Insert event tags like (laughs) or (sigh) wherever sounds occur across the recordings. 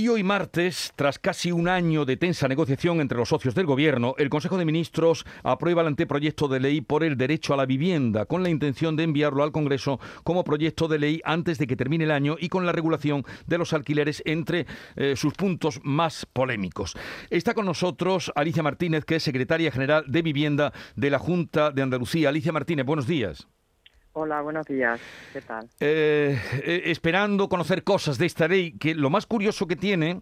Y hoy martes, tras casi un año de tensa negociación entre los socios del Gobierno, el Consejo de Ministros aprueba el anteproyecto de ley por el derecho a la vivienda, con la intención de enviarlo al Congreso como proyecto de ley antes de que termine el año y con la regulación de los alquileres entre eh, sus puntos más polémicos. Está con nosotros Alicia Martínez, que es secretaria general de Vivienda de la Junta de Andalucía. Alicia Martínez, buenos días. Hola, buenos días. ¿Qué tal? Eh, eh, esperando conocer cosas de esta ley, que lo más curioso que tiene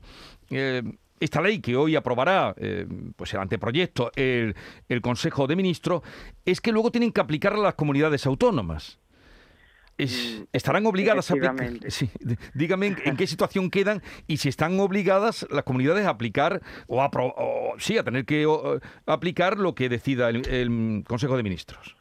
eh, esta ley que hoy aprobará pues el anteproyecto el, Consejo de Ministros es que luego tienen que aplicarla a las comunidades autónomas. Mm, estarán obligadas a aplicar. dígame en, qué situación quedan y si están obligadas las comunidades a aplicar o a, sí, a tener que aplicar lo que decida el Consejo de Ministros.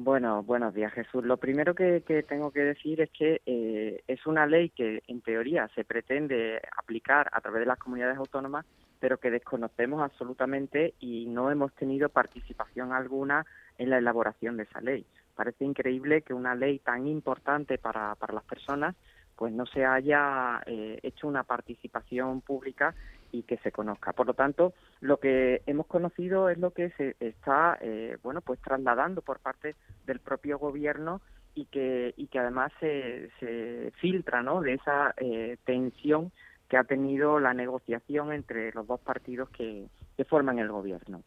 Bueno, buenos días Jesús. Lo primero que, tengo que decir es que eh, es una ley que en teoría se pretende aplicar a través de las comunidades autónomas, pero que desconocemos absolutamente y no hemos tenido participación alguna en la elaboración de esa ley. Parece increíble que una ley tan importante para, para las personas pues no se haya eh, hecho una participación pública y que se conozca. Por lo tanto, lo que hemos conocido es lo que se está, eh, bueno, pues trasladando por parte del propio gobierno y que y que además se, se filtra, ¿no? De esa eh, tensión que ha tenido la negociación entre los dos partidos que, que forman el gobierno.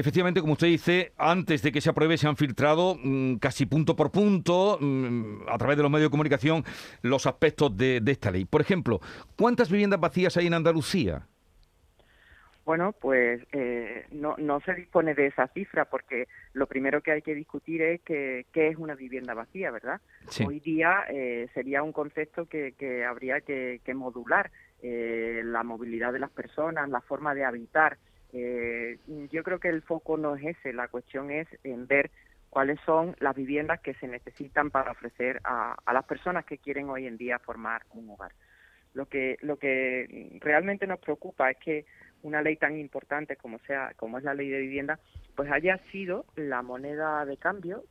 Efectivamente, como usted dice, antes de que se apruebe se han filtrado mm, casi punto por punto, mm, a través de los medios de comunicación, los aspectos de, esta ley. Por ejemplo, ¿cuántas viviendas vacías hay en Andalucía? Bueno, pues eh, no, no se dispone de esa cifra porque lo primero que hay que discutir es que, qué es una vivienda vacía, ¿verdad? Hoy día eh, sería un concepto que, que habría que, modular eh, la movilidad de las personas, la forma de habitar eh, yo creo que el foco no es ese, la cuestión es en ver cuáles son las viviendas que se necesitan para ofrecer a, las personas que quieren hoy en día formar un hogar. Lo que, lo que realmente nos preocupa es que una ley tan importante como sea como es la ley de vivienda pues haya sido la moneda de cambio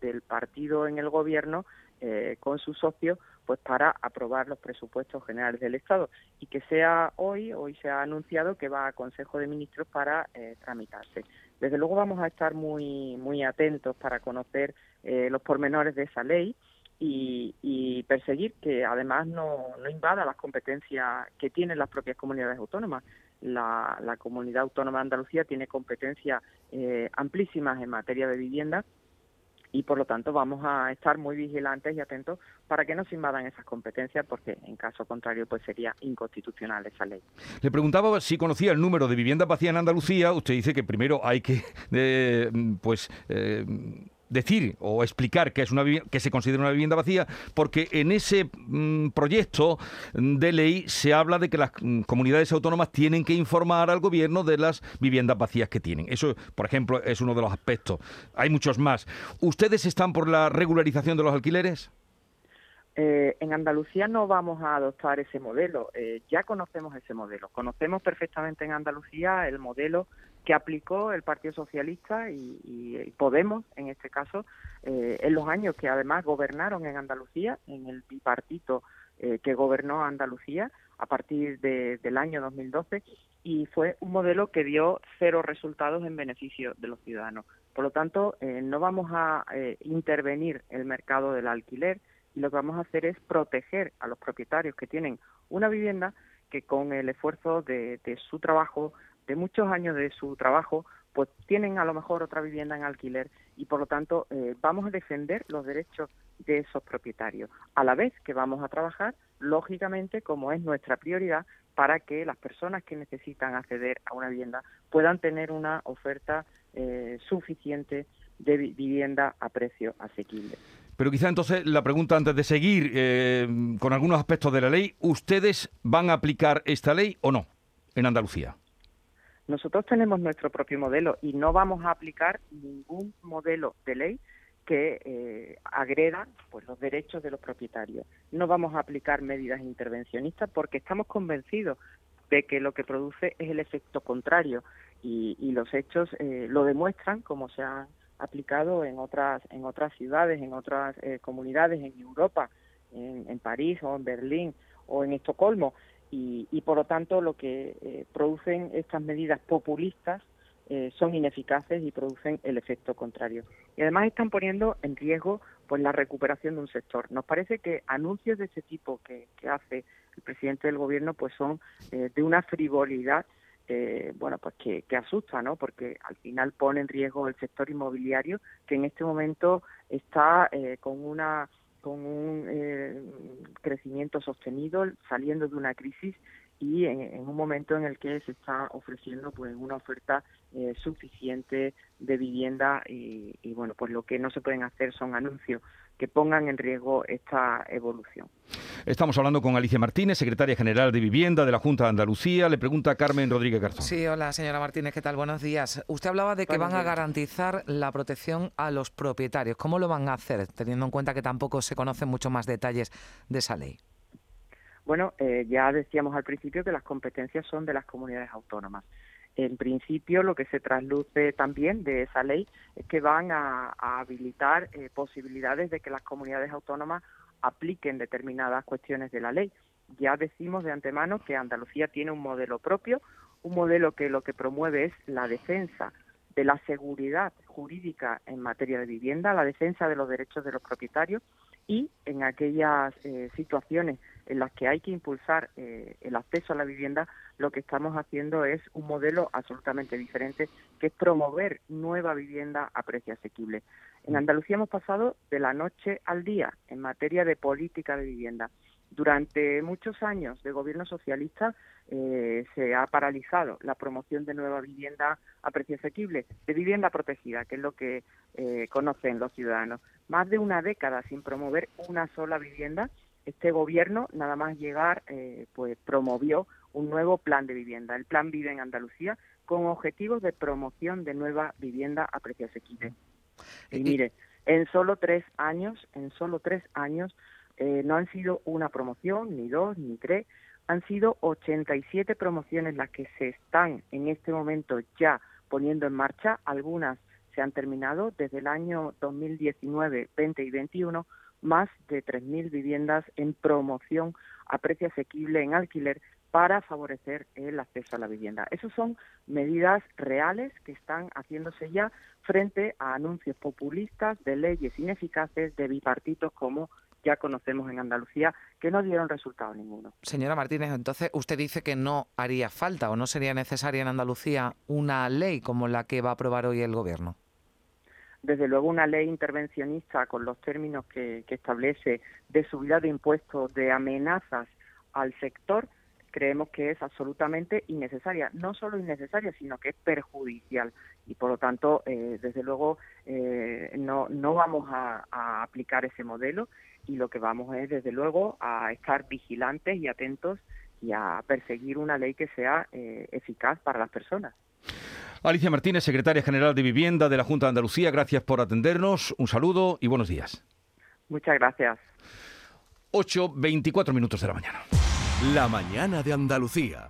del partido en el gobierno eh, con sus socios pues para aprobar los presupuestos generales del Estado y que sea hoy, hoy se ha anunciado que va a Consejo de Ministros para eh, tramitarse. Desde luego vamos a estar muy, muy atentos para conocer eh, los pormenores de esa ley y, perseguir que además no, no invada las competencias que tienen las propias comunidades autónomas. La, la comunidad autónoma de Andalucía tiene competencias eh, amplísimas en materia de vivienda y por lo tanto vamos a estar muy vigilantes y atentos para que no se invadan esas competencias porque en caso contrario pues sería inconstitucional esa ley. Le preguntaba si conocía el número de viviendas vacías en Andalucía. Usted dice que primero hay que (laughs) eh, pues eh, decir o explicar que es una que se considera una vivienda vacía, porque en ese mm, proyecto de ley se habla de que las mm, comunidades autónomas tienen que informar al gobierno de las viviendas vacías que tienen. Eso, por ejemplo, es uno de los aspectos. Hay muchos más. ¿Ustedes están por la regularización de los alquileres? Eh, en Andalucía no vamos a adoptar ese modelo. Eh, ya conocemos ese modelo. Conocemos perfectamente en Andalucía el modelo que aplicó el Partido Socialista y, Podemos, en este caso, eh, en los años que además gobernaron en Andalucía, en el bipartito que gobernó Andalucía a partir del año 2012, y fue un modelo que dio cero resultados en beneficio de los ciudadanos. Por lo tanto, no vamos a intervenir el mercado del alquiler, y lo que vamos a hacer es proteger a los propietarios que tienen una vivienda que con el esfuerzo de, su trabajo, de muchos años de su trabajo, pues tienen a lo mejor otra vivienda en alquiler y por lo tanto eh, vamos a defender los derechos de esos propietarios, a la vez que vamos a trabajar, lógicamente, como es nuestra prioridad, para que las personas que necesitan acceder a una vivienda puedan tener una oferta eh, suficiente de vivienda a precio asequible. Pero quizá entonces la pregunta antes de seguir eh, con algunos aspectos de la ley, ¿ustedes van a aplicar esta ley o no en Andalucía? Nosotros tenemos nuestro propio modelo y no vamos a aplicar ningún modelo de ley que eh, agreda pues, los derechos de los propietarios. No vamos a aplicar medidas intervencionistas porque estamos convencidos de que lo que produce es el efecto contrario y, los hechos eh, lo demuestran como se han aplicado en otras en otras ciudades, en otras eh, comunidades en Europa, en, París o en Berlín o en Estocolmo y, por lo tanto lo que eh, producen estas medidas populistas eh, son ineficaces y producen el efecto contrario. Y además están poniendo en riesgo pues la recuperación de un sector. Nos parece que anuncios de este tipo que, hace el presidente del gobierno pues son eh, de una frivolidad bueno pues que, que, asusta no porque al final pone en riesgo el sector inmobiliario que en este momento está con una con un eh, crecimiento sostenido, saliendo de una crisis y en, un momento en el que se está ofreciendo pues una oferta eh, suficiente de vivienda y, y, bueno pues lo que no se pueden hacer son anuncios que pongan en riesgo esta evolución. Estamos hablando con Alicia Martínez, secretaria general de Vivienda de la Junta de Andalucía. Le pregunta Carmen Rodríguez Garzón. Sí, hola señora Martínez, ¿qué tal? Buenos días. Usted hablaba de que van a garantizar la protección a los propietarios. ¿Cómo lo van a hacer, teniendo en cuenta que tampoco se conocen mucho más detalles de esa ley? Bueno, eh, ya decíamos al principio que las competencias son de las comunidades autónomas en principio lo que se trasluce también de esa ley es que van a, habilitar eh, posibilidades de que las comunidades autónomas apliquen determinadas cuestiones de la ley. Ya decimos de antemano que Andalucía tiene un modelo propio, un modelo que lo que promueve es la defensa de la seguridad jurídica en materia de vivienda, la defensa de los derechos de los propietarios y en aquellas eh, situaciones en las que hay que impulsar eh, el acceso a la vivienda, lo que estamos haciendo es un modelo absolutamente diferente, que es promover nueva vivienda a precio asequible. En Andalucía hemos pasado de la noche al día en materia de política de vivienda. Durante muchos años de gobierno socialista eh, se ha paralizado la promoción de nueva vivienda a precio asequible, de vivienda protegida, que es lo que eh, conocen los ciudadanos. Más de una década sin promover una sola vivienda, este gobierno, nada más llegar, eh, pues promovió un nuevo plan de vivienda, el Plan Vive en Andalucía, con objetivos de promoción de nueva vivienda a precio asequible. Y mire, en solo tres años, en solo tres años, eh, no han sido una promoción, ni dos, ni tres, han sido 87 promociones las que se están en este momento ya poniendo en marcha. Algunas se han terminado desde el año 2019, 20 y 21, más de 3.000 viviendas en promoción a precio asequible en alquiler para favorecer el acceso a la vivienda. Esas son medidas reales que están haciéndose ya frente a anuncios populistas de leyes ineficaces de bipartitos como ya conocemos en Andalucía, que no dieron resultado ninguno. Señora Martínez, entonces usted dice que no haría falta o no sería necesaria en Andalucía una ley como la que va a aprobar hoy el Gobierno. Desde luego una ley intervencionista con los términos que, que establece de subida de impuestos, de amenazas al sector, creemos que es absolutamente innecesaria. No solo innecesaria, sino que es perjudicial. Y por lo tanto, eh, desde luego, eh, no, no vamos a, aplicar ese modelo y lo que vamos es, desde luego, a estar vigilantes y atentos y a perseguir una ley que sea eh, eficaz para las personas. Alicia Martínez, secretaria general de Vivienda de la Junta de Andalucía, gracias por atendernos. Un saludo y buenos días. Muchas gracias. 8.24 minutos de la mañana. La mañana de Andalucía.